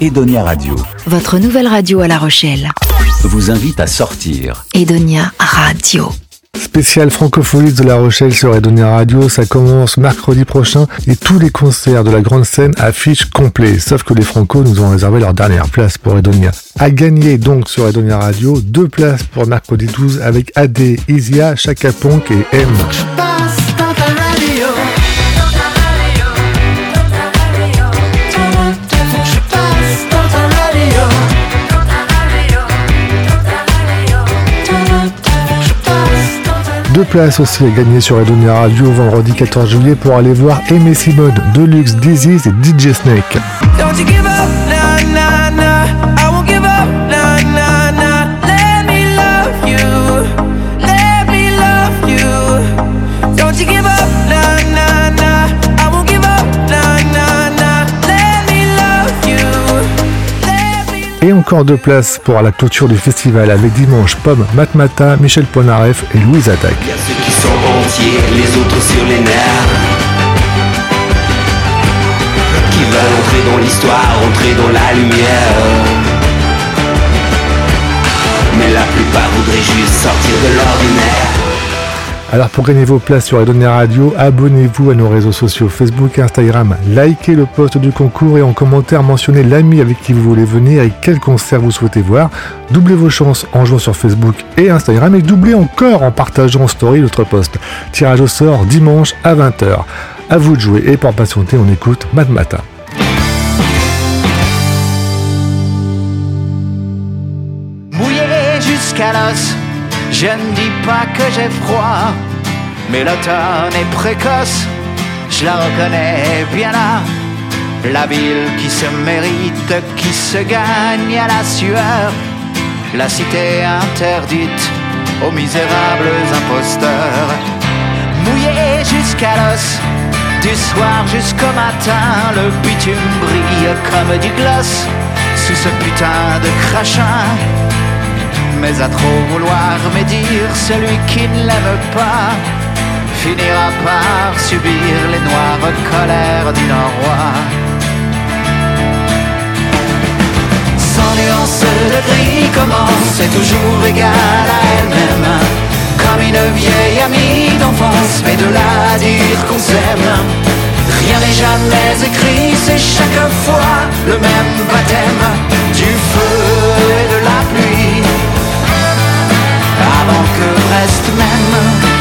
Edonia Radio Votre nouvelle radio à La Rochelle. vous invite à sortir. Edonia Radio. Spécial francophonie de La Rochelle sur Edonia Radio, ça commence mercredi prochain et tous les concerts de la grande scène affichent complet. Sauf que les Franco nous ont réservé leur dernière place pour Edonia. À gagner donc sur Edonia Radio, deux places pour mercredi 12 avec AD, Isia, Chaka Ponk et M. Deux places aussi à gagner sur Edonia Radio vendredi 14 juillet pour aller voir Aimé Simone, Deluxe, Disease et DJ Snake. Et encore deux places pour la clôture du festival avec dimanche Pomme, Matmata, Michel Polnareff et Louise Attaque. Y a ceux qui sont entiers, les autres sur les nerfs. Qui veulent entrer dans l'histoire, entrer dans la lumière. Mais la plupart voudraient juste sortir de l'ordinaire. Alors pour gagner vos places sur Edonia Radio, abonnez-vous à nos réseaux sociaux Facebook et Instagram, likez le post du concours et en commentaire mentionnez l'ami avec qui vous voulez venir et quel concert vous souhaitez voir. Doublez vos chances en jouant sur Facebook et Instagram et doublez encore en partageant en story notre post. Tirage au sort dimanche à 20h. À vous de jouer et pour patienter on écoute Matmata. mouillé jusqu'à l'os. Je ne dis pas que j'ai froid, mais l'automne est précoce. Je la reconnais bien là. La ville qui se mérite, qui se gagne à la sueur. La cité interdite aux misérables imposteurs. Mouillé jusqu'à l'os, du soir jusqu'au matin, le bitume brille comme du gloss sous ce putain de crachin. Mais à trop vouloir médire, celui qui ne l'aime pas finira par subir les noires colères du Nord-Roi. Sans nuance de gris commence, c'est toujours égal à elle-même. Comme une vieille amie d'enfance, mais de à dire qu'on s'aime. Rien n'est jamais écrit, c'est chaque fois le même baptême du feu et de la pluie. Même.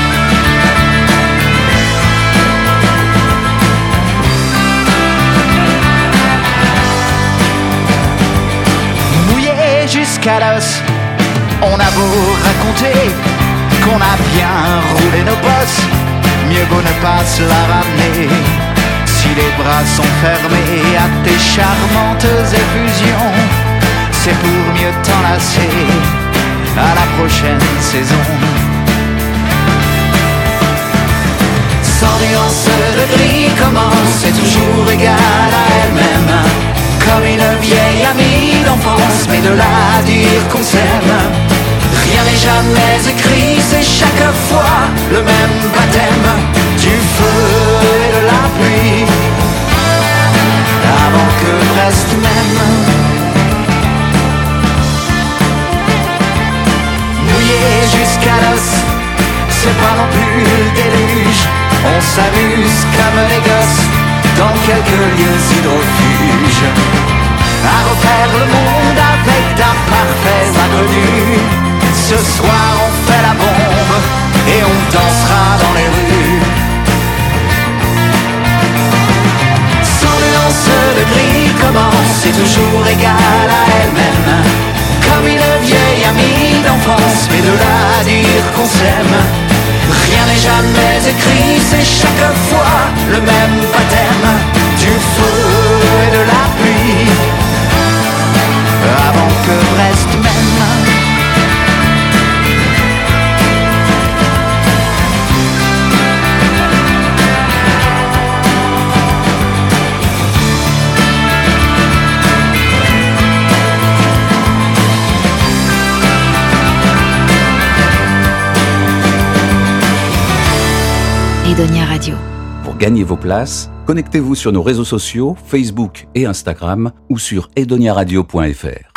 Jusqu'à l'os, on a beau raconter qu'on a bien roulé nos bosses, mieux vaut ne pas se la ramener. Si les bras sont fermés à tes charmantes effusions, c'est pour mieux t'enlacer à la prochaine saison. Sans nuance de gris commence, c'est toujours égal à elle-même. Comme une vieille amie d'enfance, mais de là à dire qu'on s'aime. Rien n'est jamais écrit, c'est chaque fois le même baptême du feu et de la pluie. Avant que Brest même. mouillé jusqu'à l'os. C'est pas non plus le déluge. On s'amuse comme les gosses dans quelques lieux hydrofuges. À refaire le monde avec d'imparfaits inconnus. Ce soir on fait la bombe et on dansera dans les rues. Sans nuance de gris commence, c'est toujours égal à elle-même. Comme une vieille amie d'enfance, mais de là à dire qu'on s'aime. Rien n'est jamais écrit, c'est chaque Pour gagner vos places, connectez-vous sur nos réseaux sociaux, Facebook et Instagram, ou sur edoniaradio.fr.